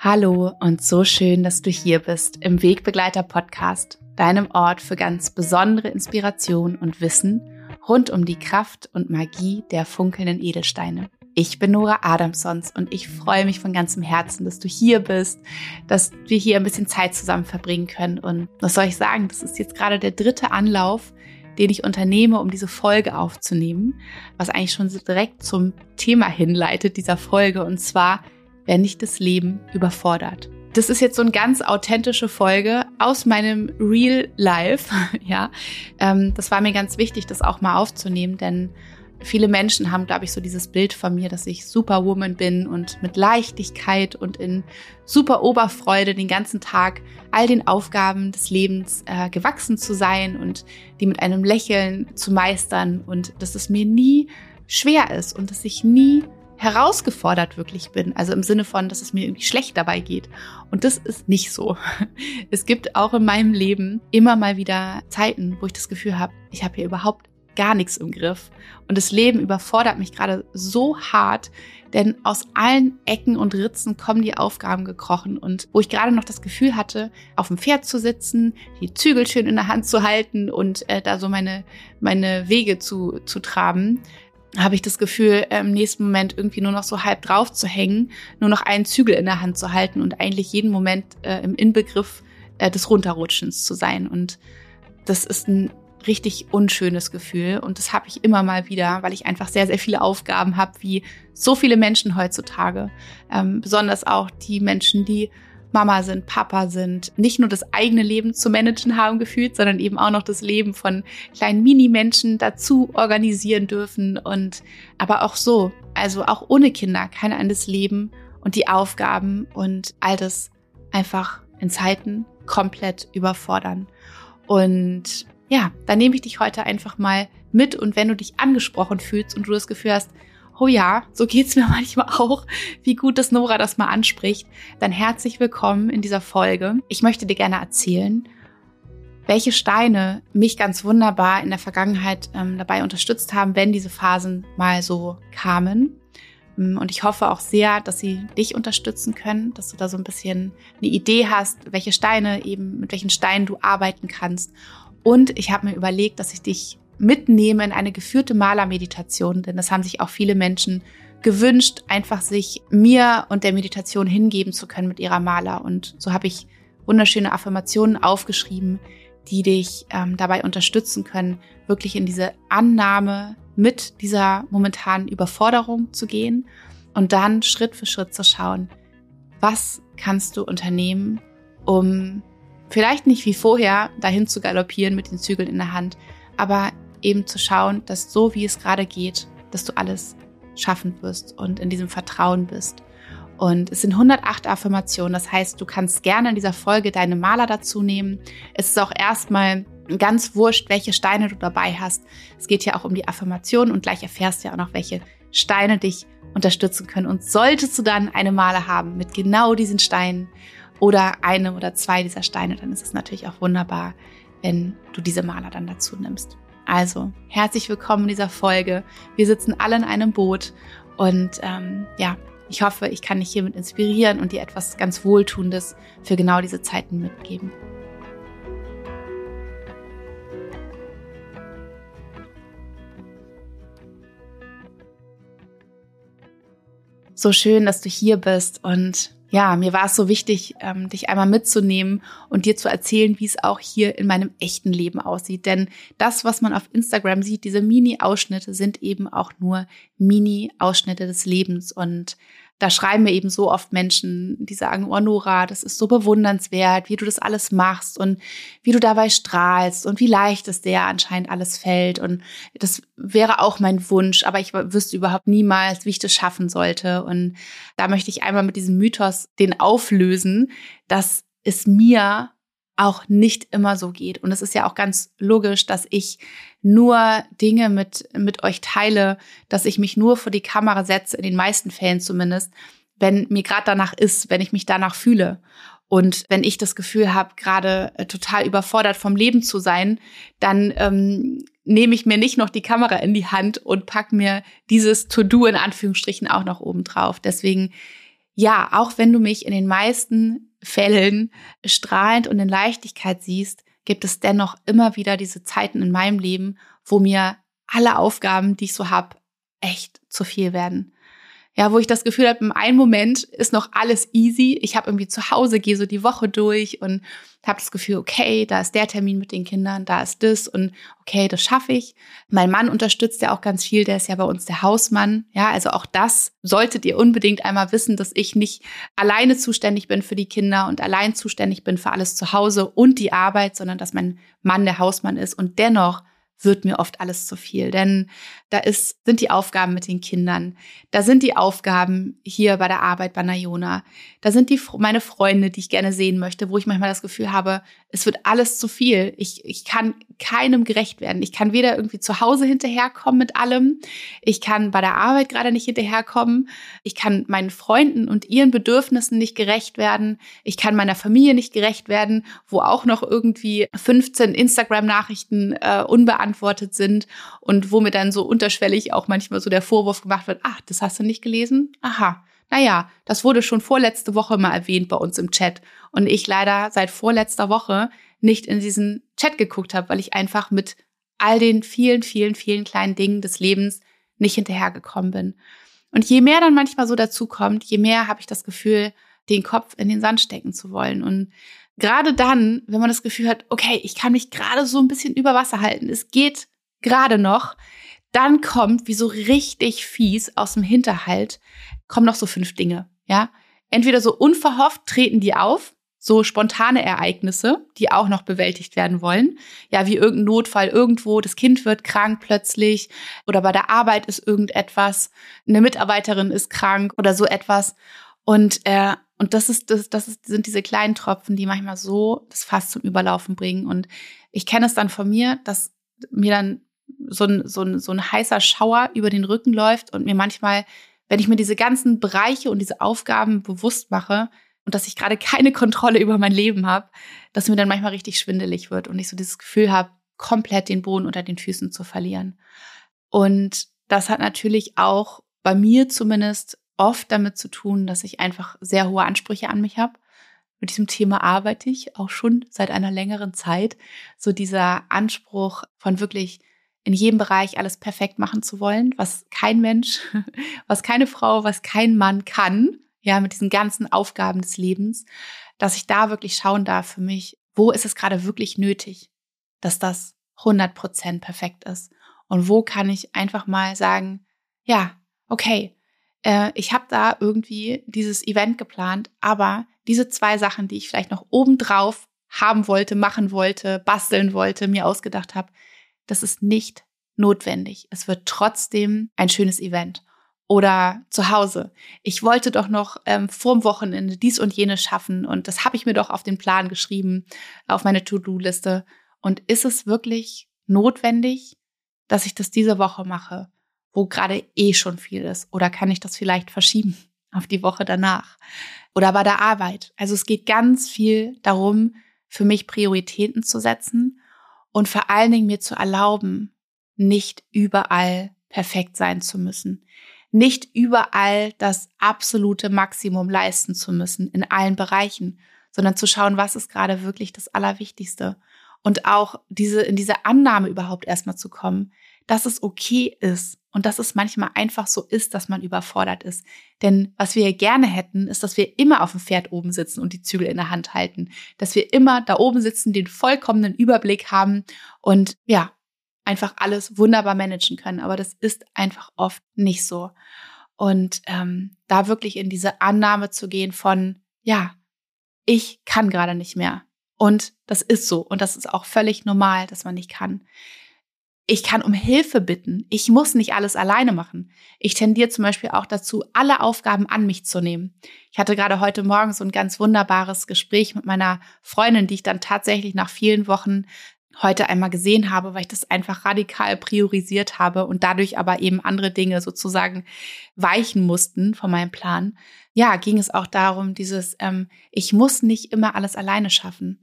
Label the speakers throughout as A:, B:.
A: Hallo und so schön, dass du hier bist im Wegbegleiter Podcast, deinem Ort für ganz besondere Inspiration und Wissen rund um die Kraft und Magie der funkelnden Edelsteine. Ich bin Nora Adamsons und ich freue mich von ganzem Herzen, dass du hier bist, dass wir hier ein bisschen Zeit zusammen verbringen können. Und was soll ich sagen? Das ist jetzt gerade der dritte Anlauf, den ich unternehme, um diese Folge aufzunehmen, was eigentlich schon direkt zum Thema hinleitet dieser Folge und zwar wenn dich das Leben überfordert. Das ist jetzt so eine ganz authentische Folge aus meinem Real Life. ja, ähm, das war mir ganz wichtig, das auch mal aufzunehmen, denn viele Menschen haben, glaube ich, so dieses Bild von mir, dass ich Superwoman bin und mit Leichtigkeit und in super Oberfreude den ganzen Tag all den Aufgaben des Lebens äh, gewachsen zu sein und die mit einem Lächeln zu meistern und dass es mir nie schwer ist und dass ich nie herausgefordert wirklich bin. Also im Sinne von, dass es mir irgendwie schlecht dabei geht. Und das ist nicht so. Es gibt auch in meinem Leben immer mal wieder Zeiten, wo ich das Gefühl habe, ich habe hier überhaupt gar nichts im Griff. Und das Leben überfordert mich gerade so hart, denn aus allen Ecken und Ritzen kommen die Aufgaben gekrochen. Und wo ich gerade noch das Gefühl hatte, auf dem Pferd zu sitzen, die Zügel schön in der Hand zu halten und äh, da so meine, meine Wege zu, zu traben, habe ich das Gefühl, im nächsten Moment irgendwie nur noch so halb drauf zu hängen, nur noch einen Zügel in der Hand zu halten und eigentlich jeden Moment äh, im Inbegriff äh, des Runterrutschens zu sein. Und das ist ein richtig unschönes Gefühl und das habe ich immer mal wieder, weil ich einfach sehr, sehr viele Aufgaben habe, wie so viele Menschen heutzutage. Ähm, besonders auch die Menschen, die Mama sind, Papa sind, nicht nur das eigene Leben zu managen haben gefühlt, sondern eben auch noch das Leben von kleinen Mini-Menschen dazu organisieren dürfen und aber auch so, also auch ohne Kinder kann ein das Leben und die Aufgaben und all das einfach in Zeiten komplett überfordern. Und ja, da nehme ich dich heute einfach mal mit und wenn du dich angesprochen fühlst und du das Gefühl hast, oh ja, so geht's mir manchmal auch, wie gut, dass Nora das mal anspricht, dann herzlich willkommen in dieser Folge. Ich möchte dir gerne erzählen, welche Steine mich ganz wunderbar in der Vergangenheit ähm, dabei unterstützt haben, wenn diese Phasen mal so kamen. Mm, und ich hoffe auch sehr, dass sie dich unterstützen können, dass du da so ein bisschen eine Idee hast, welche Steine eben, mit welchen Steinen du arbeiten kannst. Und ich habe mir überlegt, dass ich dich mitnehme in eine geführte Malermeditation, denn das haben sich auch viele Menschen gewünscht, einfach sich mir und der Meditation hingeben zu können mit ihrer Maler. Und so habe ich wunderschöne Affirmationen aufgeschrieben, die dich ähm, dabei unterstützen können, wirklich in diese Annahme mit dieser momentanen Überforderung zu gehen und dann Schritt für Schritt zu schauen, was kannst du unternehmen, um vielleicht nicht wie vorher dahin zu galoppieren mit den Zügeln in der Hand, aber eben zu schauen, dass so wie es gerade geht, dass du alles schaffen wirst und in diesem Vertrauen bist. Und es sind 108 Affirmationen. Das heißt, du kannst gerne in dieser Folge deine Maler dazu nehmen. Es ist auch erstmal ganz wurscht, welche Steine du dabei hast. Es geht ja auch um die Affirmation und gleich erfährst du ja auch noch, welche Steine dich unterstützen können. Und solltest du dann eine Maler haben mit genau diesen Steinen oder eine oder zwei dieser Steine, dann ist es natürlich auch wunderbar, wenn du diese Maler dann dazu nimmst. Also, herzlich willkommen in dieser Folge. Wir sitzen alle in einem Boot und ähm, ja, ich hoffe, ich kann dich hiermit inspirieren und dir etwas ganz Wohltuendes für genau diese Zeiten mitgeben. So schön, dass du hier bist und ja, mir war es so wichtig, ähm, dich einmal mitzunehmen und dir zu erzählen, wie es auch hier in meinem echten Leben aussieht. Denn das, was man auf Instagram sieht, diese Mini-Ausschnitte, sind eben auch nur Mini-Ausschnitte des Lebens. Und da schreiben mir eben so oft Menschen, die sagen, oh Nora, das ist so bewundernswert, wie du das alles machst und wie du dabei strahlst und wie leicht es dir anscheinend alles fällt. Und das wäre auch mein Wunsch, aber ich wüsste überhaupt niemals, wie ich das schaffen sollte. Und da möchte ich einmal mit diesem Mythos den auflösen, dass es mir auch nicht immer so geht. Und es ist ja auch ganz logisch, dass ich nur Dinge mit, mit euch teile, dass ich mich nur vor die Kamera setze, in den meisten Fällen zumindest, wenn mir gerade danach ist, wenn ich mich danach fühle. Und wenn ich das Gefühl habe, gerade äh, total überfordert vom Leben zu sein, dann ähm, nehme ich mir nicht noch die Kamera in die Hand und pack mir dieses To-Do in Anführungsstrichen auch noch oben drauf. Deswegen ja, auch wenn du mich in den meisten Fällen strahlend und in Leichtigkeit siehst, gibt es dennoch immer wieder diese Zeiten in meinem Leben, wo mir alle Aufgaben, die ich so habe, echt zu viel werden ja, wo ich das Gefühl habe, im einen Moment ist noch alles easy. Ich habe irgendwie zu Hause, gehe so die Woche durch und habe das Gefühl, okay, da ist der Termin mit den Kindern, da ist das und okay, das schaffe ich. Mein Mann unterstützt ja auch ganz viel, der ist ja bei uns der Hausmann. Ja, also auch das solltet ihr unbedingt einmal wissen, dass ich nicht alleine zuständig bin für die Kinder und allein zuständig bin für alles zu Hause und die Arbeit, sondern dass mein Mann der Hausmann ist und dennoch wird mir oft alles zu viel. Denn da ist, sind die Aufgaben mit den Kindern. Da sind die Aufgaben hier bei der Arbeit bei Nayona. Da sind die, meine Freunde, die ich gerne sehen möchte, wo ich manchmal das Gefühl habe, es wird alles zu viel. Ich, ich kann keinem gerecht werden. Ich kann weder irgendwie zu Hause hinterherkommen mit allem. Ich kann bei der Arbeit gerade nicht hinterherkommen. Ich kann meinen Freunden und ihren Bedürfnissen nicht gerecht werden. Ich kann meiner Familie nicht gerecht werden, wo auch noch irgendwie 15 Instagram-Nachrichten äh, unbeantwortet sind und wo mir dann so unterschwellig auch manchmal so der Vorwurf gemacht wird, ach, das hast du nicht gelesen? Aha. Naja, das wurde schon vorletzte Woche mal erwähnt bei uns im Chat und ich leider seit vorletzter Woche nicht in diesen Chat geguckt habe, weil ich einfach mit all den vielen, vielen, vielen kleinen Dingen des Lebens nicht hinterhergekommen bin. Und je mehr dann manchmal so dazu kommt, je mehr habe ich das Gefühl, den Kopf in den Sand stecken zu wollen. Und gerade dann, wenn man das Gefühl hat, okay, ich kann mich gerade so ein bisschen über Wasser halten, es geht gerade noch, dann kommt, wie so richtig fies aus dem Hinterhalt, kommen noch so fünf Dinge, ja. Entweder so unverhofft treten die auf, so spontane Ereignisse, die auch noch bewältigt werden wollen. Ja, wie irgendein Notfall irgendwo, das Kind wird krank plötzlich oder bei der Arbeit ist irgendetwas, eine Mitarbeiterin ist krank oder so etwas. Und, äh, und das ist, das, das ist, sind diese kleinen Tropfen, die manchmal so das Fass zum Überlaufen bringen. Und ich kenne es dann von mir, dass mir dann so ein, so, ein, so ein heißer Schauer über den Rücken läuft und mir manchmal, wenn ich mir diese ganzen Bereiche und diese Aufgaben bewusst mache und dass ich gerade keine Kontrolle über mein Leben habe, dass mir dann manchmal richtig schwindelig wird und ich so dieses Gefühl habe, komplett den Boden unter den Füßen zu verlieren. Und das hat natürlich auch bei mir zumindest oft damit zu tun, dass ich einfach sehr hohe Ansprüche an mich habe. Mit diesem Thema arbeite ich auch schon seit einer längeren Zeit. So dieser Anspruch von wirklich in jedem Bereich alles perfekt machen zu wollen, was kein Mensch, was keine Frau, was kein Mann kann, ja, mit diesen ganzen Aufgaben des Lebens, dass ich da wirklich schauen darf für mich, wo ist es gerade wirklich nötig, dass das 100 Prozent perfekt ist? Und wo kann ich einfach mal sagen, ja, okay, äh, ich habe da irgendwie dieses Event geplant, aber diese zwei Sachen, die ich vielleicht noch obendrauf haben wollte, machen wollte, basteln wollte, mir ausgedacht habe, das ist nicht notwendig. Es wird trotzdem ein schönes Event. Oder zu Hause. Ich wollte doch noch ähm, vorm Wochenende dies und jenes schaffen und das habe ich mir doch auf den Plan geschrieben, auf meine To-Do-Liste. Und ist es wirklich notwendig, dass ich das diese Woche mache, wo gerade eh schon viel ist? Oder kann ich das vielleicht verschieben auf die Woche danach? Oder bei der Arbeit? Also es geht ganz viel darum, für mich Prioritäten zu setzen und vor allen Dingen mir zu erlauben, nicht überall perfekt sein zu müssen, nicht überall das absolute Maximum leisten zu müssen in allen Bereichen, sondern zu schauen, was ist gerade wirklich das Allerwichtigste. Und auch diese in diese Annahme überhaupt erstmal zu kommen, dass es okay ist und dass es manchmal einfach so ist, dass man überfordert ist. Denn was wir gerne hätten, ist, dass wir immer auf dem Pferd oben sitzen und die Zügel in der Hand halten, dass wir immer da oben sitzen, den vollkommenen Überblick haben und ja, einfach alles wunderbar managen können. Aber das ist einfach oft nicht so. Und ähm, da wirklich in diese Annahme zu gehen von, ja, ich kann gerade nicht mehr. Und das ist so. Und das ist auch völlig normal, dass man nicht kann. Ich kann um Hilfe bitten. Ich muss nicht alles alleine machen. Ich tendiere zum Beispiel auch dazu, alle Aufgaben an mich zu nehmen. Ich hatte gerade heute Morgen so ein ganz wunderbares Gespräch mit meiner Freundin, die ich dann tatsächlich nach vielen Wochen heute einmal gesehen habe, weil ich das einfach radikal priorisiert habe und dadurch aber eben andere Dinge sozusagen weichen mussten von meinem Plan. Ja, ging es auch darum, dieses, ähm, ich muss nicht immer alles alleine schaffen.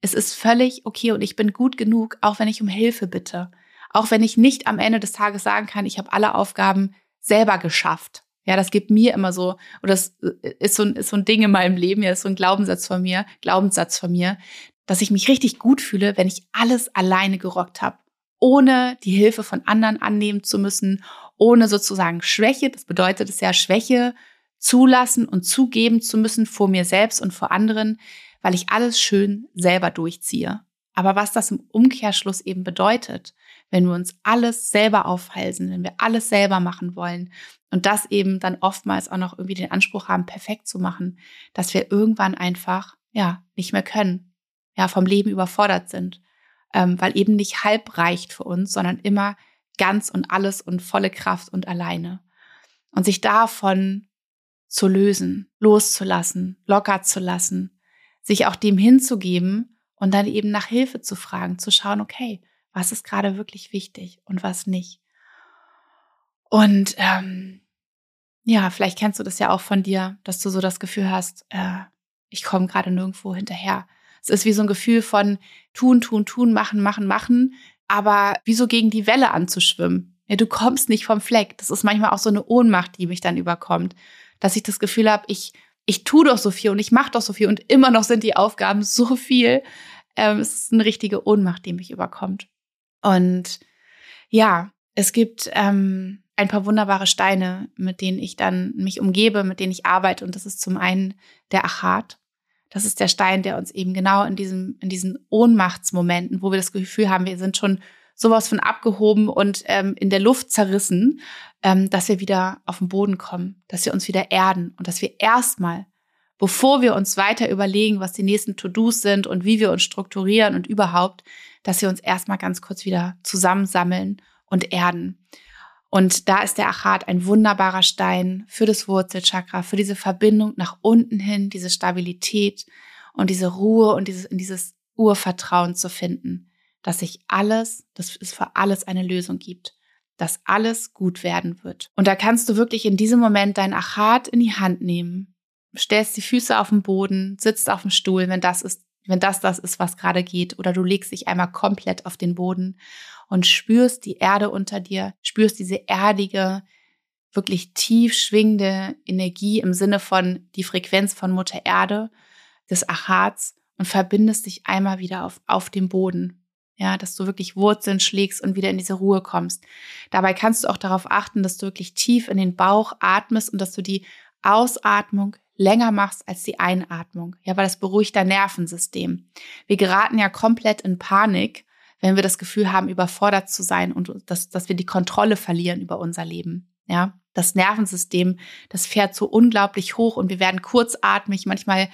A: Es ist völlig okay und ich bin gut genug, auch wenn ich um Hilfe bitte. Auch wenn ich nicht am Ende des Tages sagen kann, ich habe alle Aufgaben selber geschafft. Ja, das gibt mir immer so, oder das ist so, ein, ist so ein Ding in meinem Leben, ja, ist so ein Glaubenssatz von mir, Glaubenssatz von mir, dass ich mich richtig gut fühle, wenn ich alles alleine gerockt habe, ohne die Hilfe von anderen annehmen zu müssen, ohne sozusagen Schwäche, das bedeutet es ja Schwäche zulassen und zugeben zu müssen vor mir selbst und vor anderen, weil ich alles schön selber durchziehe. Aber was das im Umkehrschluss eben bedeutet, wenn wir uns alles selber aufhalsen, wenn wir alles selber machen wollen und das eben dann oftmals auch noch irgendwie den Anspruch haben, perfekt zu machen, dass wir irgendwann einfach, ja, nicht mehr können, ja, vom Leben überfordert sind, ähm, weil eben nicht halb reicht für uns, sondern immer ganz und alles und volle Kraft und alleine. Und sich davon zu lösen, loszulassen, locker zu lassen, sich auch dem hinzugeben und dann eben nach Hilfe zu fragen, zu schauen, okay, was ist gerade wirklich wichtig und was nicht. Und ähm, ja, vielleicht kennst du das ja auch von dir, dass du so das Gefühl hast, äh, ich komme gerade nirgendwo hinterher. Es ist wie so ein Gefühl von tun, tun, tun, machen, machen, machen, aber wie so gegen die Welle anzuschwimmen. Ja, du kommst nicht vom Fleck. Das ist manchmal auch so eine Ohnmacht, die mich dann überkommt, dass ich das Gefühl habe, ich ich tue doch so viel und ich mache doch so viel und immer noch sind die Aufgaben so viel. Ähm, es ist eine richtige Ohnmacht, die mich überkommt. Und ja, es gibt ähm, ein paar wunderbare Steine, mit denen ich dann mich umgebe, mit denen ich arbeite. Und das ist zum einen der Achat. Das ist der Stein, der uns eben genau in diesem, in diesen Ohnmachtsmomenten, wo wir das Gefühl haben, wir sind schon sowas von abgehoben und ähm, in der Luft zerrissen, ähm, dass wir wieder auf den Boden kommen, dass wir uns wieder erden und dass wir erstmal, bevor wir uns weiter überlegen, was die nächsten To-Dos sind und wie wir uns strukturieren und überhaupt, dass wir uns erstmal ganz kurz wieder zusammensammeln und erden. Und da ist der Achat ein wunderbarer Stein für das Wurzelchakra, für diese Verbindung nach unten hin, diese Stabilität und diese Ruhe und dieses, in dieses Urvertrauen zu finden, dass sich alles, dass es für alles eine Lösung gibt, dass alles gut werden wird. Und da kannst du wirklich in diesem Moment dein Achat in die Hand nehmen, stellst die Füße auf den Boden, sitzt auf dem Stuhl, wenn das ist wenn das das ist, was gerade geht, oder du legst dich einmal komplett auf den Boden und spürst die Erde unter dir, spürst diese erdige, wirklich tief schwingende Energie im Sinne von die Frequenz von Mutter Erde, des Achats und verbindest dich einmal wieder auf, auf dem Boden. Ja, dass du wirklich Wurzeln schlägst und wieder in diese Ruhe kommst. Dabei kannst du auch darauf achten, dass du wirklich tief in den Bauch atmest und dass du die Ausatmung länger machst als die Einatmung. Ja, weil das beruhigt dein Nervensystem. Wir geraten ja komplett in Panik, wenn wir das Gefühl haben, überfordert zu sein und dass, dass wir die Kontrolle verlieren über unser Leben. Ja, das Nervensystem, das fährt so unglaublich hoch und wir werden kurzatmig. Manchmal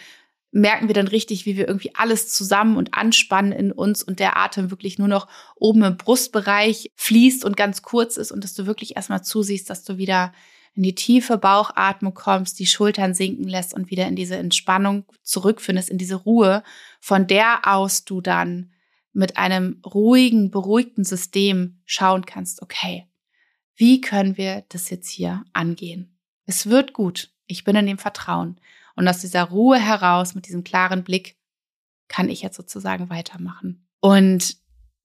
A: merken wir dann richtig, wie wir irgendwie alles zusammen und anspannen in uns und der Atem wirklich nur noch oben im Brustbereich fließt und ganz kurz ist und dass du wirklich erstmal zusiehst, dass du wieder in die tiefe Bauchatmung kommst, die Schultern sinken lässt und wieder in diese Entspannung zurückfindest, in diese Ruhe, von der aus du dann mit einem ruhigen, beruhigten System schauen kannst, okay, wie können wir das jetzt hier angehen? Es wird gut. Ich bin in dem Vertrauen. Und aus dieser Ruhe heraus, mit diesem klaren Blick, kann ich jetzt sozusagen weitermachen. Und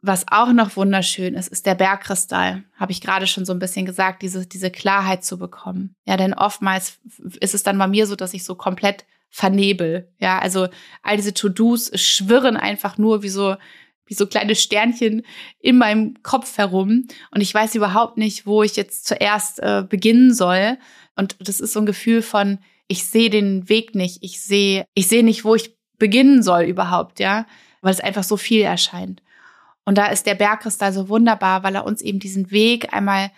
A: was auch noch wunderschön ist, ist der Bergkristall. Habe ich gerade schon so ein bisschen gesagt, diese, diese Klarheit zu bekommen. Ja, denn oftmals ist es dann bei mir so, dass ich so komplett vernebel. Ja, also all diese To-Dos schwirren einfach nur wie so, wie so kleine Sternchen in meinem Kopf herum. Und ich weiß überhaupt nicht, wo ich jetzt zuerst äh, beginnen soll. Und das ist so ein Gefühl von, ich sehe den Weg nicht. Ich sehe, ich sehe nicht, wo ich beginnen soll überhaupt, ja, weil es einfach so viel erscheint. Und da ist der Bergkristall so wunderbar, weil er uns eben diesen Weg einmal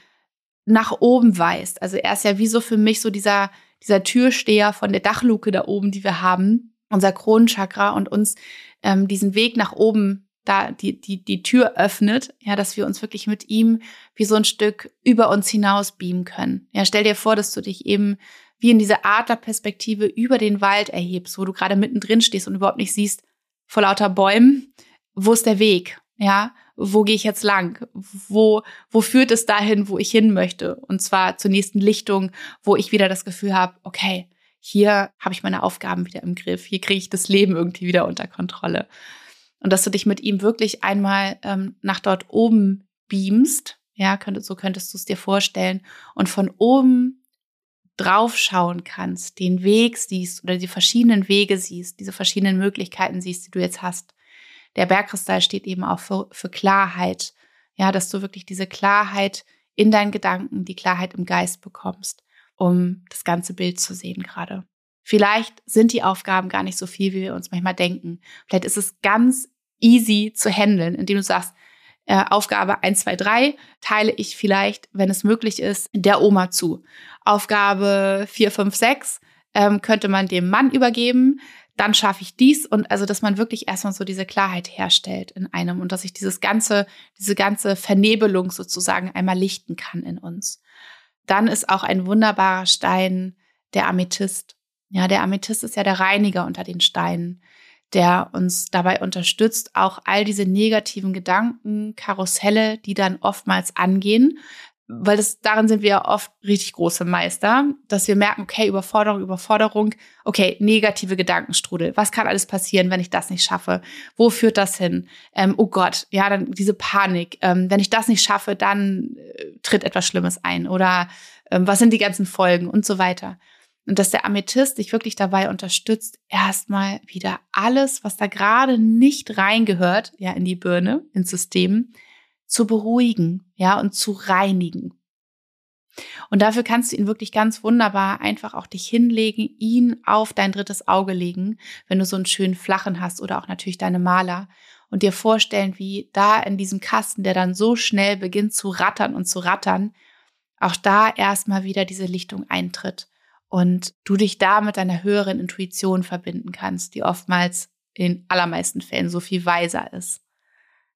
A: nach oben weist. Also er ist ja wie so für mich so dieser, dieser Türsteher von der Dachluke da oben, die wir haben, unser Kronenchakra und uns ähm, diesen Weg nach oben da die, die, die Tür öffnet, ja, dass wir uns wirklich mit ihm wie so ein Stück über uns hinaus beamen können. Ja, stell dir vor, dass du dich eben wie in diese Adlerperspektive über den Wald erhebst, wo du gerade mittendrin stehst und überhaupt nicht siehst, vor lauter Bäumen, wo ist der Weg? Ja, wo gehe ich jetzt lang? Wo, wo führt es dahin, wo ich hin möchte? Und zwar zur nächsten Lichtung, wo ich wieder das Gefühl habe, okay, hier habe ich meine Aufgaben wieder im Griff, hier kriege ich das Leben irgendwie wieder unter Kontrolle. Und dass du dich mit ihm wirklich einmal ähm, nach dort oben beamst, ja, könntest, so könntest du es dir vorstellen, und von oben draufschauen kannst, den Weg siehst oder die verschiedenen Wege siehst, diese verschiedenen Möglichkeiten siehst, die du jetzt hast. Der Bergkristall steht eben auch für, für Klarheit. Ja, dass du wirklich diese Klarheit in deinen Gedanken, die Klarheit im Geist bekommst, um das ganze Bild zu sehen gerade. Vielleicht sind die Aufgaben gar nicht so viel, wie wir uns manchmal denken. Vielleicht ist es ganz easy zu handeln, indem du sagst, äh, Aufgabe 1, 2, 3 teile ich vielleicht, wenn es möglich ist, der Oma zu. Aufgabe 4, 5, 6 ähm, könnte man dem Mann übergeben. Dann schaffe ich dies und also, dass man wirklich erstmal so diese Klarheit herstellt in einem und dass ich dieses ganze, diese ganze Vernebelung sozusagen einmal lichten kann in uns. Dann ist auch ein wunderbarer Stein der Amethyst. Ja, der Amethyst ist ja der Reiniger unter den Steinen der uns dabei unterstützt, auch all diese negativen Gedanken, Karusselle, die dann oftmals angehen, weil das, darin sind wir ja oft richtig große Meister, dass wir merken, okay, Überforderung, Überforderung, okay, negative Gedankenstrudel. Was kann alles passieren, wenn ich das nicht schaffe? Wo führt das hin? Ähm, oh Gott, ja, dann diese Panik. Ähm, wenn ich das nicht schaffe, dann äh, tritt etwas Schlimmes ein. Oder ähm, was sind die ganzen Folgen und so weiter. Und dass der Amethyst dich wirklich dabei unterstützt, erstmal wieder alles, was da gerade nicht reingehört, ja, in die Birne, ins System, zu beruhigen, ja, und zu reinigen. Und dafür kannst du ihn wirklich ganz wunderbar einfach auch dich hinlegen, ihn auf dein drittes Auge legen, wenn du so einen schönen flachen hast oder auch natürlich deine Maler und dir vorstellen, wie da in diesem Kasten, der dann so schnell beginnt zu rattern und zu rattern, auch da erstmal wieder diese Lichtung eintritt und du dich da mit deiner höheren Intuition verbinden kannst, die oftmals in allermeisten Fällen so viel weiser ist.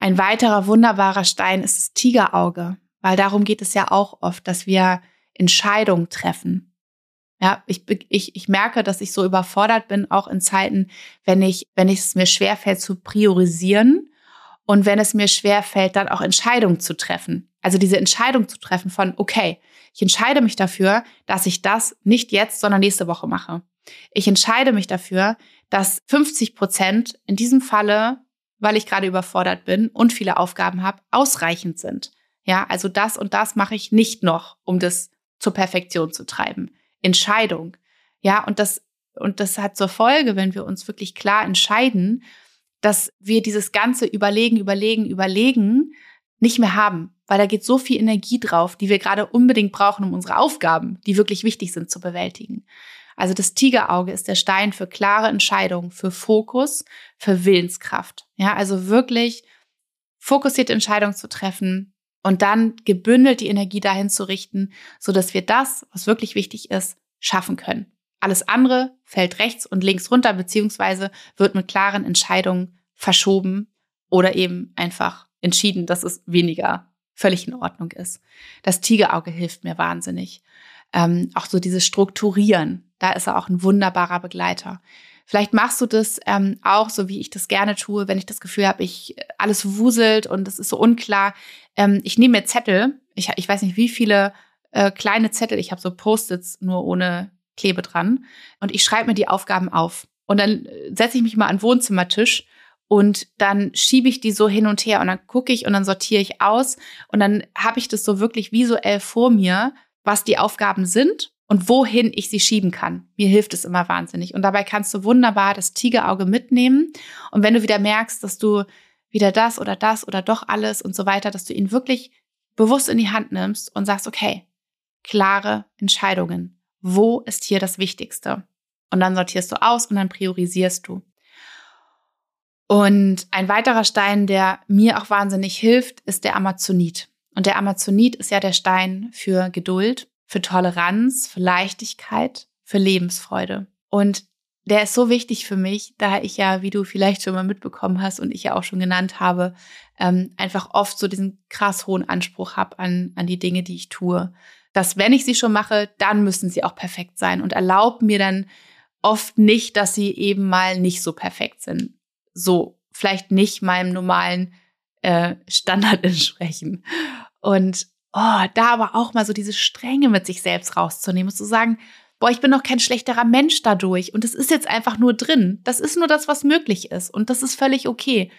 A: Ein weiterer wunderbarer Stein ist das Tigerauge, weil darum geht es ja auch oft, dass wir Entscheidungen treffen. Ja, ich, ich, ich merke, dass ich so überfordert bin, auch in Zeiten, wenn ich, wenn es mir schwerfällt zu priorisieren und wenn es mir schwerfällt, dann auch Entscheidungen zu treffen. Also diese Entscheidung zu treffen von, okay, ich entscheide mich dafür, dass ich das nicht jetzt, sondern nächste Woche mache. Ich entscheide mich dafür, dass 50 Prozent in diesem Falle, weil ich gerade überfordert bin und viele Aufgaben habe, ausreichend sind. Ja, also das und das mache ich nicht noch, um das zur Perfektion zu treiben. Entscheidung. Ja, und das, und das hat zur Folge, wenn wir uns wirklich klar entscheiden, dass wir dieses ganze Überlegen, Überlegen, Überlegen nicht mehr haben, weil da geht so viel Energie drauf, die wir gerade unbedingt brauchen, um unsere Aufgaben, die wirklich wichtig sind, zu bewältigen. Also das Tigerauge ist der Stein für klare Entscheidungen, für Fokus, für Willenskraft. Ja, also wirklich fokussierte Entscheidungen zu treffen und dann gebündelt die Energie dahin zu richten, so dass wir das, was wirklich wichtig ist, schaffen können. Alles andere fällt rechts und links runter, beziehungsweise wird mit klaren Entscheidungen verschoben oder eben einfach entschieden, dass es weniger völlig in Ordnung ist. Das Tigerauge hilft mir wahnsinnig. Ähm, auch so dieses Strukturieren, da ist er auch ein wunderbarer Begleiter. Vielleicht machst du das ähm, auch so, wie ich das gerne tue, wenn ich das Gefühl habe, ich alles wuselt und es ist so unklar. Ähm, ich nehme mir Zettel. Ich, ich weiß nicht, wie viele äh, kleine Zettel. Ich habe so Post-its nur ohne Klebe dran und ich schreibe mir die Aufgaben auf. Und dann äh, setze ich mich mal an den Wohnzimmertisch und dann schiebe ich die so hin und her und dann gucke ich und dann sortiere ich aus und dann habe ich das so wirklich visuell vor mir, was die Aufgaben sind und wohin ich sie schieben kann. Mir hilft es immer wahnsinnig. Und dabei kannst du wunderbar das Tigerauge mitnehmen. Und wenn du wieder merkst, dass du wieder das oder das oder doch alles und so weiter, dass du ihn wirklich bewusst in die Hand nimmst und sagst, okay, klare Entscheidungen. Wo ist hier das Wichtigste? Und dann sortierst du aus und dann priorisierst du. Und ein weiterer Stein, der mir auch wahnsinnig hilft, ist der Amazonit. Und der Amazonit ist ja der Stein für Geduld, für Toleranz, für Leichtigkeit, für Lebensfreude. Und der ist so wichtig für mich, da ich ja, wie du vielleicht schon mal mitbekommen hast und ich ja auch schon genannt habe, ähm, einfach oft so diesen krass hohen Anspruch habe an, an die Dinge, die ich tue. Dass wenn ich sie schon mache, dann müssen sie auch perfekt sein und erlaubt mir dann oft nicht, dass sie eben mal nicht so perfekt sind so vielleicht nicht meinem normalen äh, Standard entsprechen. Und oh, da aber auch mal so diese Strenge mit sich selbst rauszunehmen und zu sagen, boah, ich bin doch kein schlechterer Mensch dadurch und es ist jetzt einfach nur drin. Das ist nur das, was möglich ist und das ist völlig okay.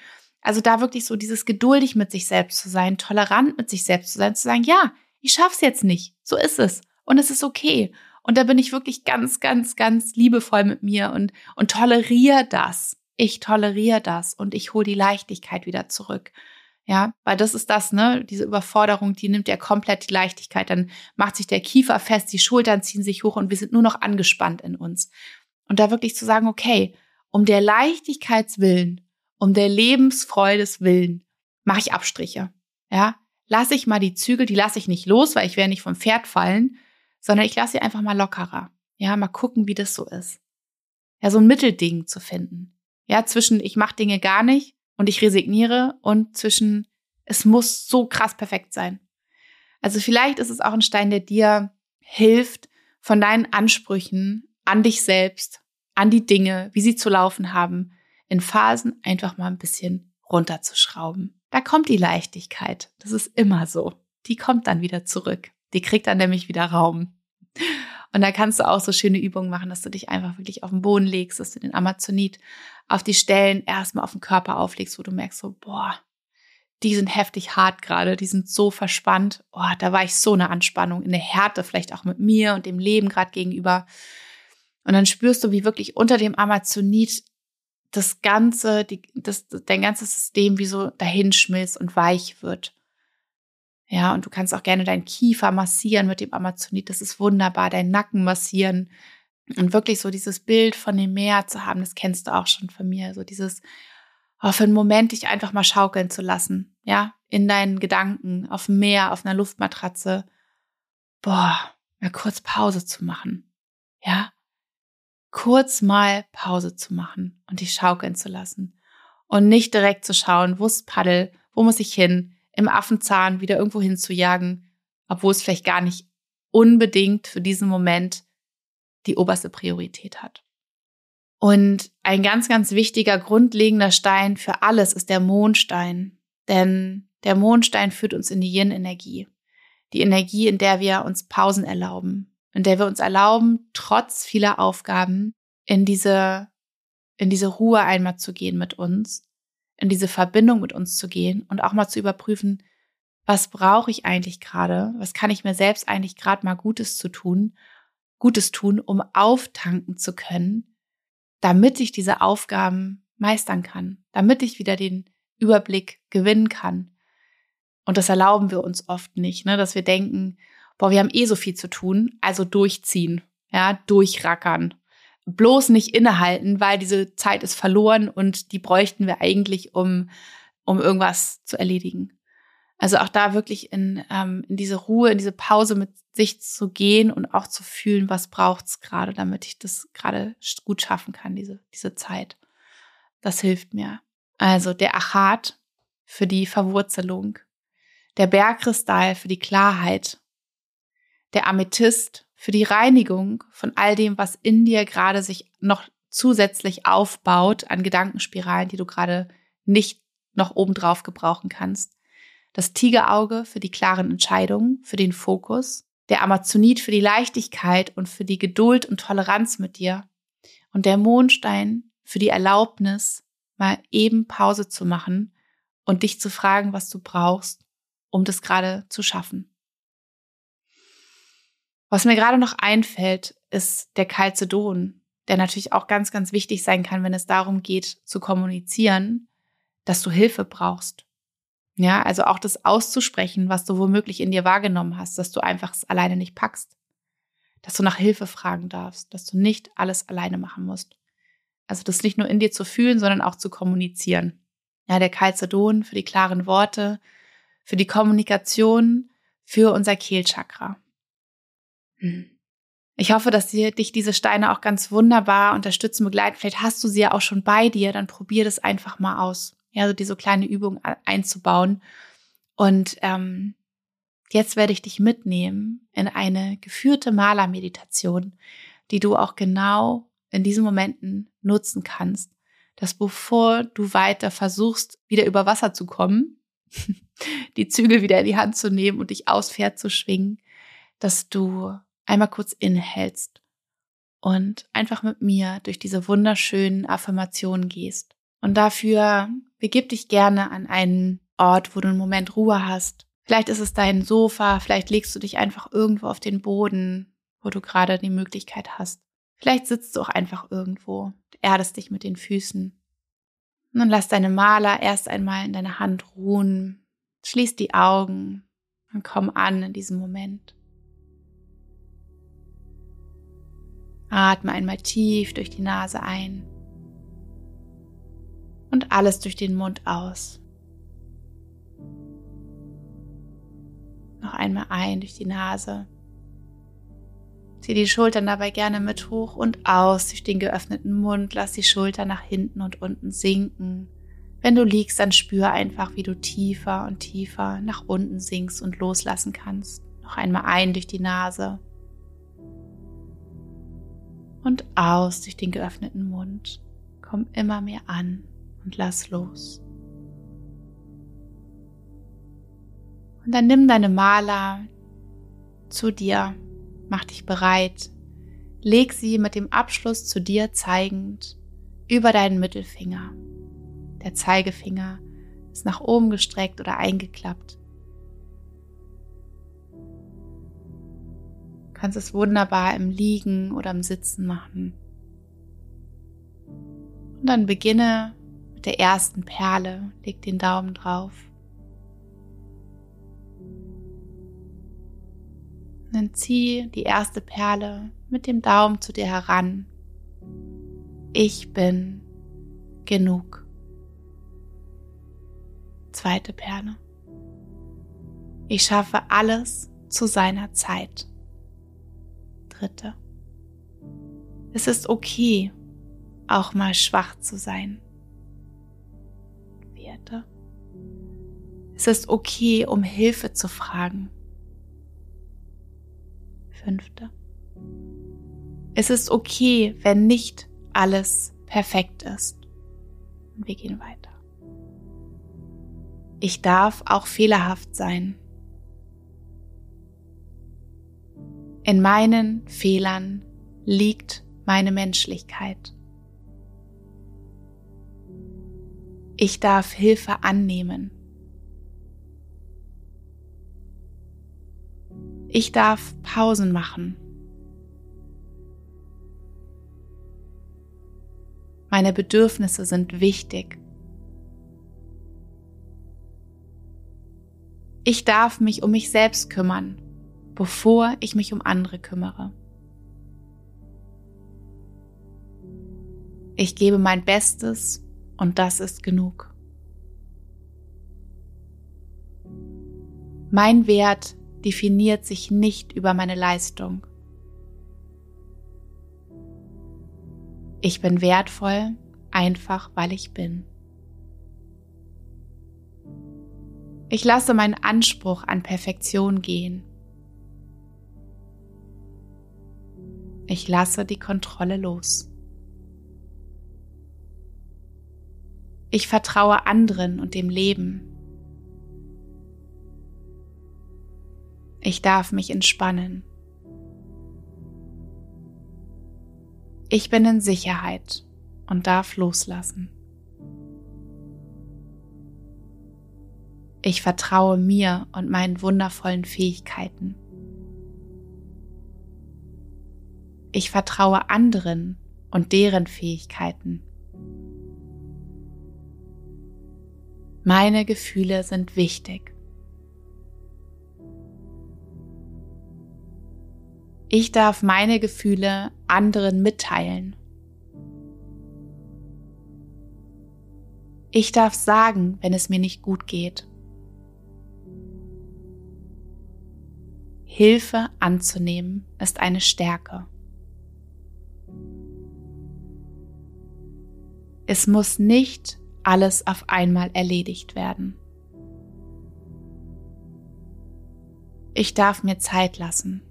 A: Also da wirklich so dieses geduldig mit sich selbst zu sein, tolerant mit sich selbst zu sein, zu sagen, ja, ich schaff's jetzt nicht. So ist es und es ist okay. Und da bin ich wirklich ganz, ganz, ganz liebevoll mit mir und, und toleriere das. Ich toleriere das und ich hole die Leichtigkeit wieder zurück. Ja, weil das ist das, ne? Diese Überforderung, die nimmt ja komplett die Leichtigkeit. Dann macht sich der Kiefer fest, die Schultern ziehen sich hoch und wir sind nur noch angespannt in uns. Und da wirklich zu sagen, okay, um der Leichtigkeitswillen, um der Lebensfreudes willen, mache ich Abstriche. Ja, lasse ich mal die Zügel, die lasse ich nicht los, weil ich werde nicht vom Pferd fallen, sondern ich lasse sie einfach mal lockerer. Ja, mal gucken, wie das so ist. Ja, so ein Mittelding zu finden. Ja, zwischen ich mache Dinge gar nicht und ich resigniere und zwischen es muss so krass perfekt sein. Also vielleicht ist es auch ein Stein, der dir hilft, von deinen Ansprüchen an dich selbst, an die Dinge, wie sie zu laufen haben, in Phasen einfach mal ein bisschen runterzuschrauben. Da kommt die Leichtigkeit. Das ist immer so. Die kommt dann wieder zurück. Die kriegt dann nämlich wieder Raum. Und da kannst du auch so schöne Übungen machen, dass du dich einfach wirklich auf den Boden legst, dass du den Amazonit auf die Stellen erstmal auf den Körper auflegst, wo du merkst so, boah, die sind heftig hart gerade, die sind so verspannt. Oh, da war ich so eine Anspannung, in der Härte, vielleicht auch mit mir und dem Leben gerade gegenüber. Und dann spürst du, wie wirklich unter dem Amazonit das ganze, die, das, dein ganzes System wie so dahinschmilzt und weich wird. Ja, und du kannst auch gerne deinen Kiefer massieren mit dem Amazonit. Das ist wunderbar. Deinen Nacken massieren. Und wirklich so dieses Bild von dem Meer zu haben, das kennst du auch schon von mir. So dieses, oh, für einen Moment dich einfach mal schaukeln zu lassen. Ja, in deinen Gedanken, auf dem Meer, auf einer Luftmatratze. Boah, mal kurz Pause zu machen. Ja, kurz mal Pause zu machen und dich schaukeln zu lassen. Und nicht direkt zu schauen, wo ist Paddel, wo muss ich hin, im Affenzahn wieder irgendwo hinzujagen, obwohl es vielleicht gar nicht unbedingt für diesen Moment die oberste Priorität hat. Und ein ganz, ganz wichtiger, grundlegender Stein für alles ist der Mondstein. Denn der Mondstein führt uns in die Yin-Energie. Die Energie, in der wir uns Pausen erlauben, in der wir uns erlauben, trotz vieler Aufgaben in diese, in diese Ruhe einmal zu gehen mit uns, in diese Verbindung mit uns zu gehen und auch mal zu überprüfen, was brauche ich eigentlich gerade? Was kann ich mir selbst eigentlich gerade mal Gutes zu tun? Gutes tun, um auftanken zu können, damit ich diese Aufgaben meistern kann, damit ich wieder den Überblick gewinnen kann. Und das erlauben wir uns oft nicht, ne? dass wir denken, boah, wir haben eh so viel zu tun, also durchziehen, ja, durchrackern. Bloß nicht innehalten, weil diese Zeit ist verloren und die bräuchten wir eigentlich, um, um irgendwas zu erledigen. Also auch da wirklich in, ähm, in diese Ruhe, in diese Pause mit sich zu gehen und auch zu fühlen, was braucht's gerade, damit ich das gerade gut schaffen kann, diese, diese Zeit. Das hilft mir. Also der Achat für die Verwurzelung, der Bergkristall für die Klarheit der Amethyst für die Reinigung von all dem, was in dir gerade sich noch zusätzlich aufbaut an Gedankenspiralen, die du gerade nicht noch obendrauf gebrauchen kannst. Das Tigerauge für die klaren Entscheidungen, für den Fokus. Der Amazonit für die Leichtigkeit und für die Geduld und Toleranz mit dir. Und der Mondstein für die Erlaubnis, mal eben Pause zu machen und dich zu fragen, was du brauchst, um das gerade zu schaffen. Was mir gerade noch einfällt, ist der Calcedon, der natürlich auch ganz, ganz wichtig sein kann, wenn es darum geht, zu kommunizieren, dass du Hilfe brauchst. Ja, also auch das auszusprechen, was du womöglich in dir wahrgenommen hast, dass du einfach es alleine nicht packst. Dass du nach Hilfe fragen darfst, dass du nicht alles alleine machen musst. Also das nicht nur in dir zu fühlen, sondern auch zu kommunizieren. Ja, der Calcedon für die klaren Worte, für die Kommunikation, für unser Kehlchakra. Mhm. Ich hoffe, dass dir, dich diese Steine auch ganz wunderbar unterstützen, begleiten. Vielleicht hast du sie ja auch schon bei dir, dann probier das einfach mal aus. Ja, so diese kleine Übung einzubauen. Und ähm, jetzt werde ich dich mitnehmen in eine geführte Malermeditation, die du auch genau in diesen Momenten nutzen kannst, dass bevor du weiter versuchst, wieder über Wasser zu kommen, die Zügel wieder in die Hand zu nehmen und dich aufs Pferd zu schwingen, dass du einmal kurz innehältst und einfach mit mir durch diese wunderschönen Affirmationen gehst. Und dafür begib dich gerne an einen Ort, wo du einen Moment Ruhe hast. Vielleicht ist es dein Sofa, vielleicht legst du dich einfach irgendwo auf den Boden, wo du gerade die Möglichkeit hast. Vielleicht sitzt du auch einfach irgendwo, erdest dich mit den Füßen. Dann lass deine Maler erst einmal in deiner Hand ruhen, schließ die Augen und komm an in diesem Moment. Atme einmal tief durch die Nase ein und alles durch den Mund aus. Noch einmal ein durch die Nase. Zieh die Schultern dabei gerne mit hoch und aus durch den geöffneten Mund. Lass die Schultern nach hinten und unten sinken. Wenn du liegst, dann spür einfach, wie du tiefer und tiefer nach unten sinkst und loslassen kannst. Noch einmal ein durch die Nase. Und aus durch den geöffneten Mund. Komm immer mehr an und lass los. Und dann nimm deine Maler zu dir, mach dich bereit, leg sie mit dem Abschluss zu dir zeigend über deinen Mittelfinger. Der Zeigefinger ist nach oben gestreckt oder eingeklappt. Kannst es wunderbar im Liegen oder im Sitzen machen. Und dann beginne mit der ersten Perle, leg den Daumen drauf. dann zieh die erste Perle mit dem Daumen zu dir heran. Ich bin genug. Zweite Perle. Ich schaffe alles zu seiner Zeit. Dritte. Es ist okay, auch mal schwach zu sein. Vierte. Es ist okay, um Hilfe zu fragen fünfte. Es ist okay, wenn nicht alles perfekt ist. Und wir gehen weiter. Ich darf auch fehlerhaft sein. In meinen Fehlern liegt meine Menschlichkeit. Ich darf Hilfe annehmen. Ich darf Pausen machen. Meine Bedürfnisse sind wichtig. Ich darf mich um mich selbst kümmern, bevor ich mich um andere kümmere. Ich gebe mein Bestes und das ist genug. Mein Wert definiert sich nicht über meine Leistung. Ich bin wertvoll, einfach weil ich bin. Ich lasse meinen Anspruch an Perfektion gehen. Ich lasse die Kontrolle los. Ich vertraue anderen und dem Leben. Ich darf mich entspannen. Ich bin in Sicherheit und darf loslassen. Ich vertraue mir und meinen wundervollen Fähigkeiten. Ich vertraue anderen und deren Fähigkeiten. Meine Gefühle sind wichtig. Ich darf meine Gefühle anderen mitteilen. Ich darf sagen, wenn es mir nicht gut geht. Hilfe anzunehmen ist eine Stärke. Es muss nicht alles auf einmal erledigt werden. Ich darf mir Zeit lassen.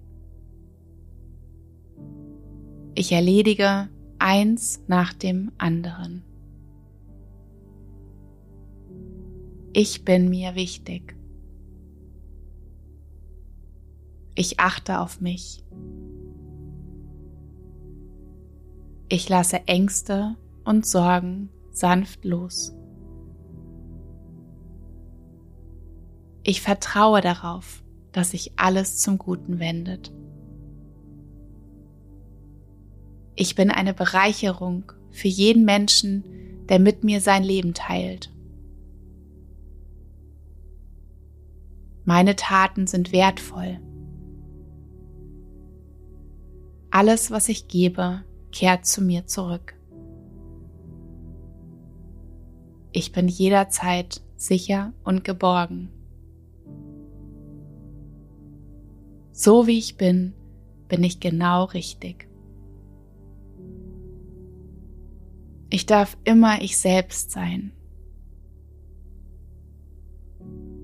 A: Ich erledige eins nach dem anderen. Ich bin mir wichtig. Ich achte auf mich. Ich lasse Ängste und Sorgen sanft los. Ich vertraue darauf, dass sich alles zum Guten wendet. Ich bin eine Bereicherung für jeden Menschen, der mit mir sein Leben teilt. Meine Taten sind wertvoll. Alles, was ich gebe, kehrt zu mir zurück. Ich bin jederzeit sicher und geborgen. So wie ich bin, bin ich genau richtig. Ich darf immer ich selbst sein.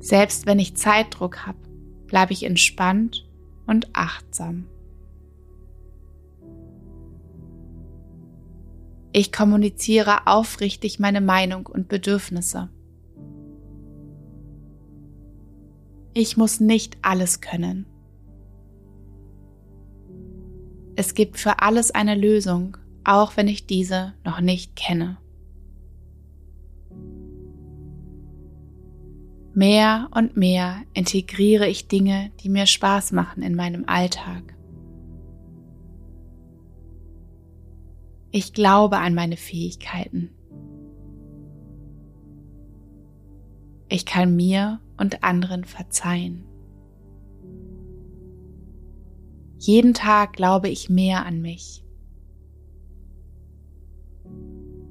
A: Selbst wenn ich Zeitdruck habe, bleibe ich entspannt und achtsam. Ich kommuniziere aufrichtig meine Meinung und Bedürfnisse. Ich muss nicht alles können. Es gibt für alles eine Lösung, auch wenn ich diese noch nicht kenne. Mehr und mehr integriere ich Dinge, die mir Spaß machen in meinem Alltag. Ich glaube an meine Fähigkeiten. Ich kann mir und anderen verzeihen. Jeden Tag glaube ich mehr an mich.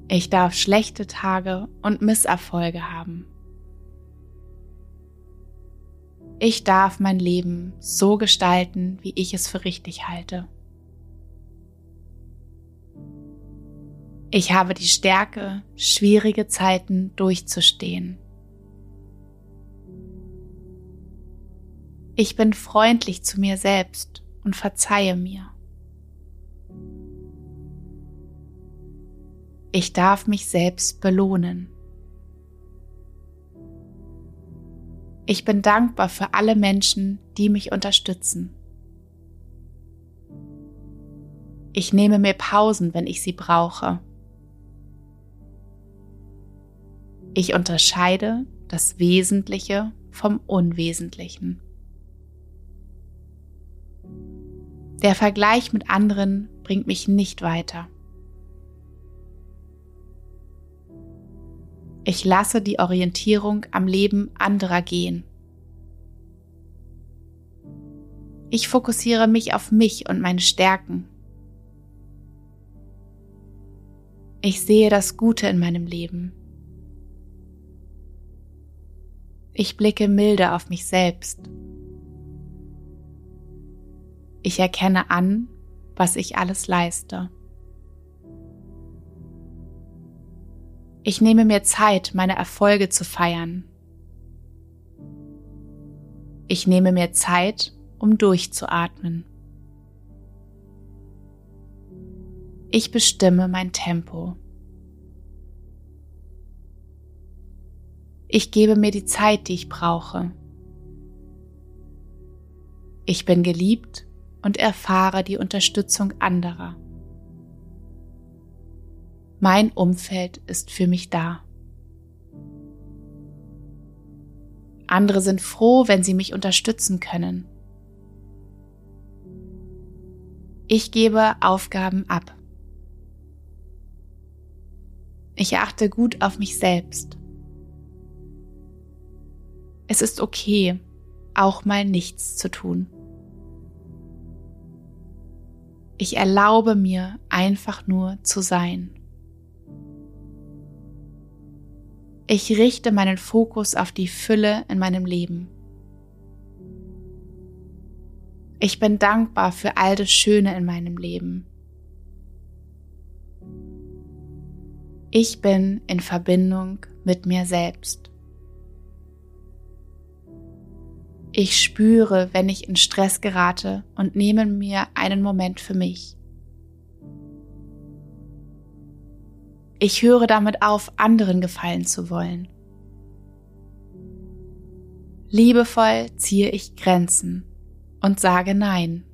A: Ich darf schlechte Tage und Misserfolge haben. Ich darf mein Leben so gestalten, wie ich es für richtig halte. Ich habe die Stärke, schwierige Zeiten durchzustehen. Ich bin freundlich zu mir selbst und verzeihe mir. Ich darf mich selbst belohnen. Ich bin dankbar für alle Menschen, die mich unterstützen. Ich nehme mir Pausen, wenn ich sie brauche. Ich unterscheide das Wesentliche vom Unwesentlichen. Der Vergleich mit anderen bringt mich nicht weiter. Ich lasse die Orientierung am Leben anderer gehen. Ich fokussiere mich auf mich und meine Stärken. Ich sehe das Gute in meinem Leben. Ich blicke milde auf mich selbst. Ich erkenne an, was ich alles leiste. Ich nehme mir Zeit, meine Erfolge zu feiern. Ich nehme mir Zeit, um durchzuatmen. Ich bestimme mein Tempo. Ich gebe mir die Zeit, die ich brauche. Ich bin geliebt und erfahre die Unterstützung anderer. Mein Umfeld ist für mich da. Andere sind froh, wenn sie mich unterstützen können. Ich gebe Aufgaben ab. Ich achte gut auf mich selbst. Es ist okay, auch mal nichts zu tun. Ich erlaube mir einfach nur zu sein. Ich richte meinen Fokus auf die Fülle in meinem Leben. Ich bin dankbar für all das Schöne in meinem Leben. Ich bin in Verbindung mit mir selbst. Ich spüre, wenn ich in Stress gerate und nehme mir einen Moment für mich. Ich höre damit auf, anderen gefallen zu wollen. Liebevoll ziehe ich Grenzen und sage Nein.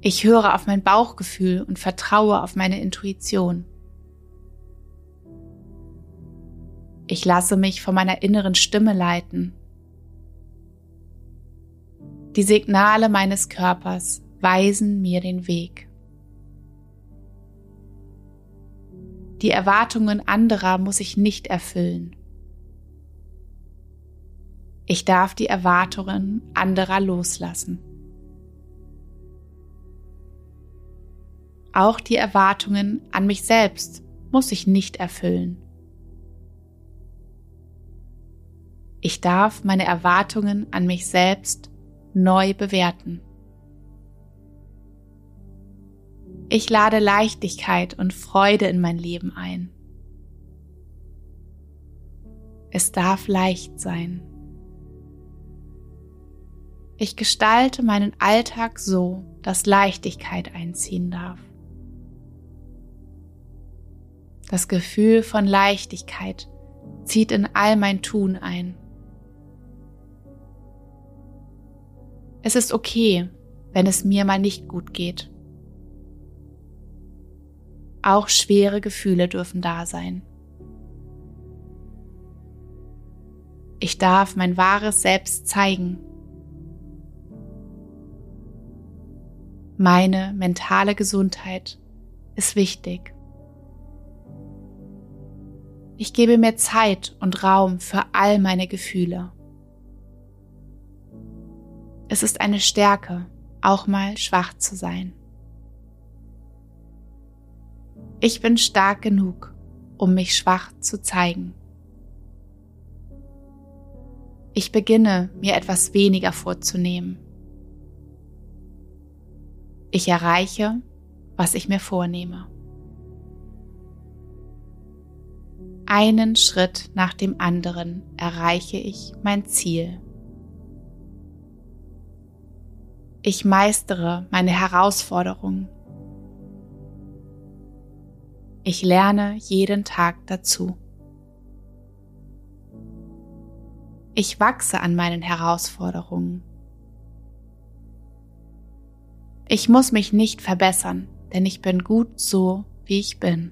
A: Ich höre auf mein Bauchgefühl und vertraue auf meine Intuition. Ich lasse mich von meiner inneren Stimme leiten. Die Signale meines Körpers weisen mir den Weg. Die Erwartungen anderer muss ich nicht erfüllen. Ich darf die Erwartungen anderer loslassen. Auch die Erwartungen an mich selbst muss ich nicht erfüllen. Ich darf meine Erwartungen an mich selbst neu bewerten. Ich lade Leichtigkeit und Freude in mein Leben ein. Es darf leicht sein. Ich gestalte meinen Alltag so, dass Leichtigkeit einziehen darf. Das Gefühl von Leichtigkeit zieht in all mein Tun ein. Es ist okay, wenn es mir mal nicht gut geht. Auch schwere Gefühle dürfen da sein. Ich darf mein wahres Selbst zeigen. Meine mentale Gesundheit ist wichtig. Ich gebe mir Zeit und Raum für all meine Gefühle. Es ist eine Stärke, auch mal schwach zu sein. Ich bin stark genug, um mich schwach zu zeigen. Ich beginne, mir etwas weniger vorzunehmen. Ich erreiche, was ich mir vornehme. Einen Schritt nach dem anderen erreiche ich mein Ziel. Ich meistere meine Herausforderungen ich lerne jeden Tag dazu. Ich wachse an meinen Herausforderungen. Ich muss mich nicht verbessern, denn ich bin gut so, wie ich bin.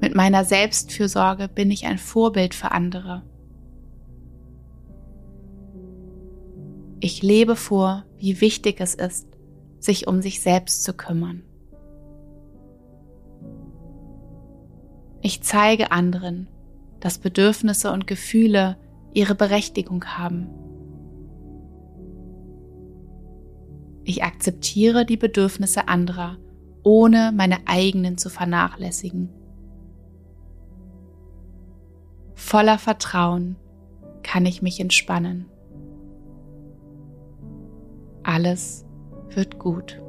A: Mit meiner Selbstfürsorge bin ich ein Vorbild für andere. Ich lebe vor, wie wichtig es ist, sich um sich selbst zu kümmern. Ich zeige anderen, dass Bedürfnisse und Gefühle ihre Berechtigung haben. Ich akzeptiere die Bedürfnisse anderer, ohne meine eigenen zu vernachlässigen. Voller Vertrauen kann ich mich entspannen. Alles wird gut.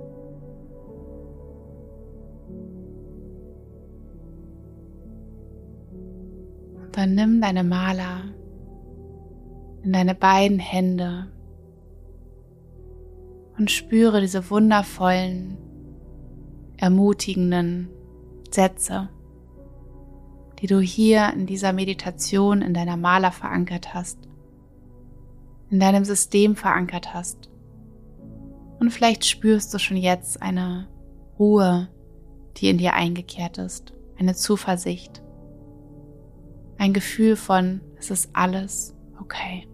A: Dann nimm deine Maler in deine beiden Hände und spüre diese wundervollen, ermutigenden Sätze, die du hier in dieser Meditation in deiner Maler verankert hast, in deinem System verankert hast. Und vielleicht spürst du schon jetzt eine Ruhe, die in dir eingekehrt ist, eine Zuversicht ein Gefühl von, es ist alles okay.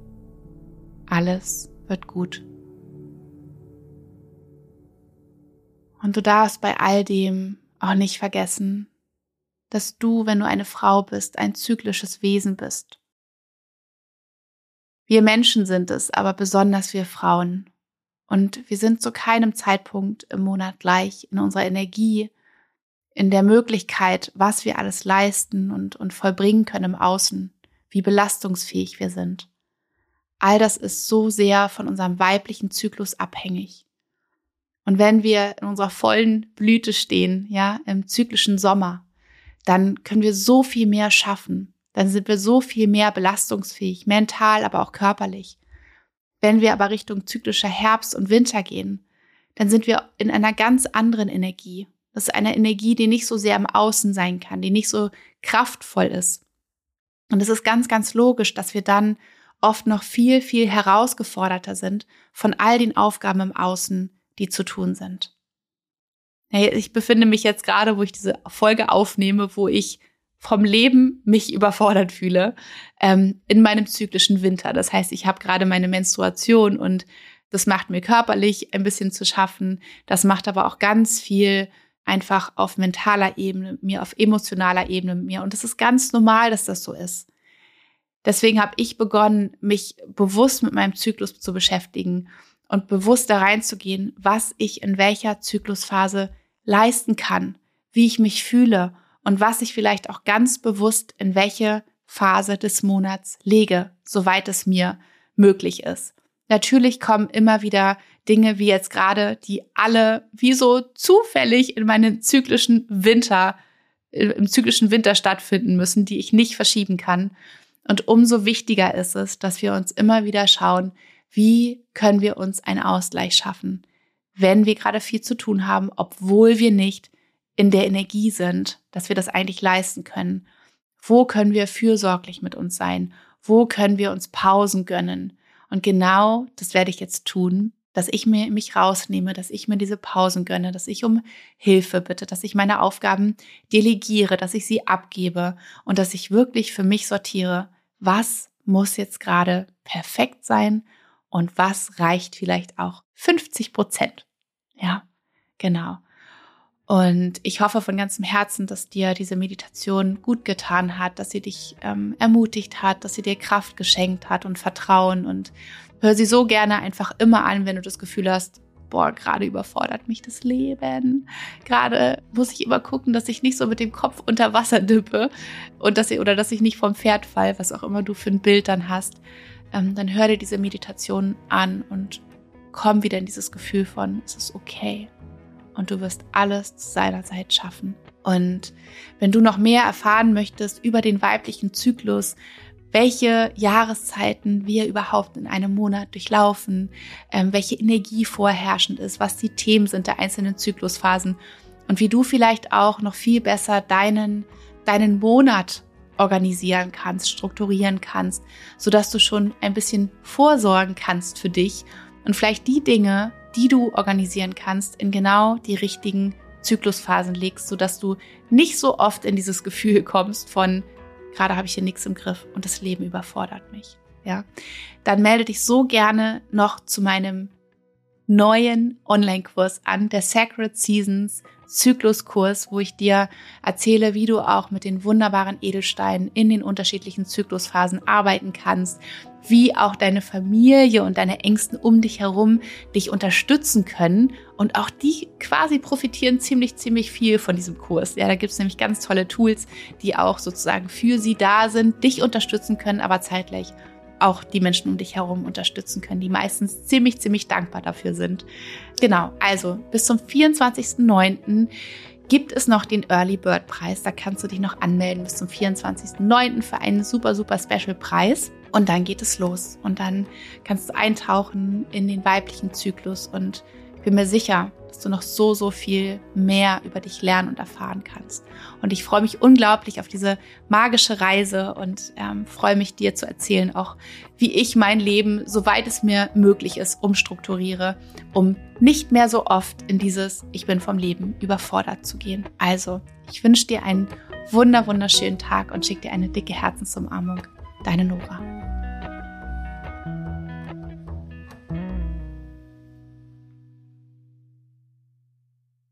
A: Alles wird gut. Und du darfst bei all dem auch nicht vergessen, dass du, wenn du eine Frau bist, ein zyklisches Wesen bist. Wir Menschen sind es, aber besonders wir Frauen. Und wir sind zu keinem Zeitpunkt im Monat gleich in unserer Energie, in der Möglichkeit, was wir alles leisten und, und vollbringen können im Außen, wie belastungsfähig wir sind. All das ist so sehr von unserem weiblichen Zyklus abhängig. Und wenn wir in unserer vollen Blüte stehen, ja, im zyklischen Sommer, dann können wir so viel mehr schaffen. Dann sind wir so viel mehr belastungsfähig, mental, aber auch körperlich. Wenn wir aber Richtung zyklischer Herbst und Winter gehen, dann sind wir in einer ganz anderen Energie. Das ist eine Energie, die nicht so sehr im Außen sein kann, die nicht so kraftvoll ist. Und es ist ganz, ganz logisch, dass wir dann oft noch viel, viel herausgeforderter sind von all den Aufgaben im Außen, die zu tun sind. Ich befinde mich jetzt gerade, wo ich diese Folge aufnehme, wo ich vom Leben mich überfordert fühle, ähm, in meinem zyklischen Winter. Das heißt, ich habe gerade meine Menstruation und Das macht mir körperlich ein bisschen zu schaffen. Das macht aber auch ganz viel einfach auf mentaler Ebene, mir auf emotionaler Ebene mit mir. Und es ist ganz normal, dass das so ist. Deswegen habe ich begonnen, mich bewusst mit meinem Zyklus zu beschäftigen und bewusst da reinzugehen, was ich in welcher Zyklusphase leisten kann, wie ich mich fühle und was ich vielleicht auch ganz bewusst in welche Phase des Monats lege, soweit es mir möglich ist. Natürlich kommen immer wieder Dinge wie jetzt gerade, die alle wie so zufällig in meinen zyklischen Winter, im zyklischen Winter stattfinden müssen, die ich nicht verschieben kann. Und umso wichtiger ist es, dass wir uns immer wieder schauen, wie können wir uns einen Ausgleich schaffen, wenn wir gerade viel zu tun haben, obwohl wir nicht in der Energie sind, dass wir das eigentlich leisten können. Wo können wir fürsorglich mit uns sein? Wo können wir uns Pausen gönnen? Und genau das werde ich jetzt tun, dass ich mir mich rausnehme, dass ich mir diese Pausen gönne, dass ich um Hilfe bitte, dass ich meine Aufgaben delegiere, dass ich sie abgebe und dass ich wirklich für mich sortiere, was muss jetzt gerade perfekt sein und was reicht vielleicht auch 50 Prozent. Ja, genau. Und ich hoffe von ganzem Herzen, dass dir diese Meditation gut getan hat, dass sie dich ähm, ermutigt hat, dass sie dir Kraft geschenkt hat und Vertrauen. Und hör sie so gerne einfach immer an, wenn du das Gefühl hast, boah, gerade überfordert mich das Leben. Gerade muss ich immer gucken, dass ich nicht so mit dem Kopf unter Wasser dippe und dass ich, oder dass ich nicht vom Pferd fall, was auch immer du für ein Bild dann hast. Ähm, dann hör dir diese Meditation an und komm wieder in dieses Gefühl von, es ist okay und du wirst alles zu seiner Zeit schaffen. Und wenn du noch mehr erfahren möchtest über den weiblichen Zyklus, welche Jahreszeiten wir überhaupt in einem Monat durchlaufen, ähm, welche Energie vorherrschend ist, was die Themen sind der einzelnen Zyklusphasen und wie du vielleicht auch noch viel besser deinen, deinen Monat organisieren kannst, strukturieren kannst, so dass du schon ein bisschen vorsorgen kannst für dich und vielleicht die Dinge, die du organisieren kannst, in genau die richtigen Zyklusphasen legst, sodass du nicht so oft in dieses Gefühl kommst von, gerade habe ich hier nichts im Griff und das Leben überfordert mich. Ja, dann melde dich so gerne noch zu meinem neuen Online-Kurs an, der Sacred Seasons Zykluskurs, wo ich dir erzähle, wie du auch mit den wunderbaren Edelsteinen in den unterschiedlichen Zyklusphasen arbeiten kannst, wie auch deine Familie und deine Ängsten um dich herum dich unterstützen können. Und auch die quasi profitieren ziemlich, ziemlich viel von diesem Kurs. Ja, da gibt es nämlich ganz tolle Tools, die auch sozusagen für sie da sind, dich unterstützen können, aber zeitgleich auch die Menschen um dich herum unterstützen können, die meistens ziemlich, ziemlich dankbar dafür sind. Genau, also bis zum 24.09. gibt es noch den Early Bird Preis. Da kannst du dich noch anmelden bis zum 24.09. für einen super, super Special Preis. Und dann geht es los. Und dann kannst du eintauchen in den weiblichen Zyklus und bin mir sicher, dass du noch so, so viel mehr über dich lernen und erfahren kannst. Und ich freue mich unglaublich auf diese magische Reise und ähm, freue mich dir zu erzählen, auch wie ich mein Leben, soweit es mir möglich ist, umstrukturiere, um nicht mehr so oft in dieses Ich bin vom Leben überfordert zu gehen. Also, ich wünsche dir einen wunder, wunderschönen Tag und schicke dir eine dicke Herzensumarmung. Deine Nora.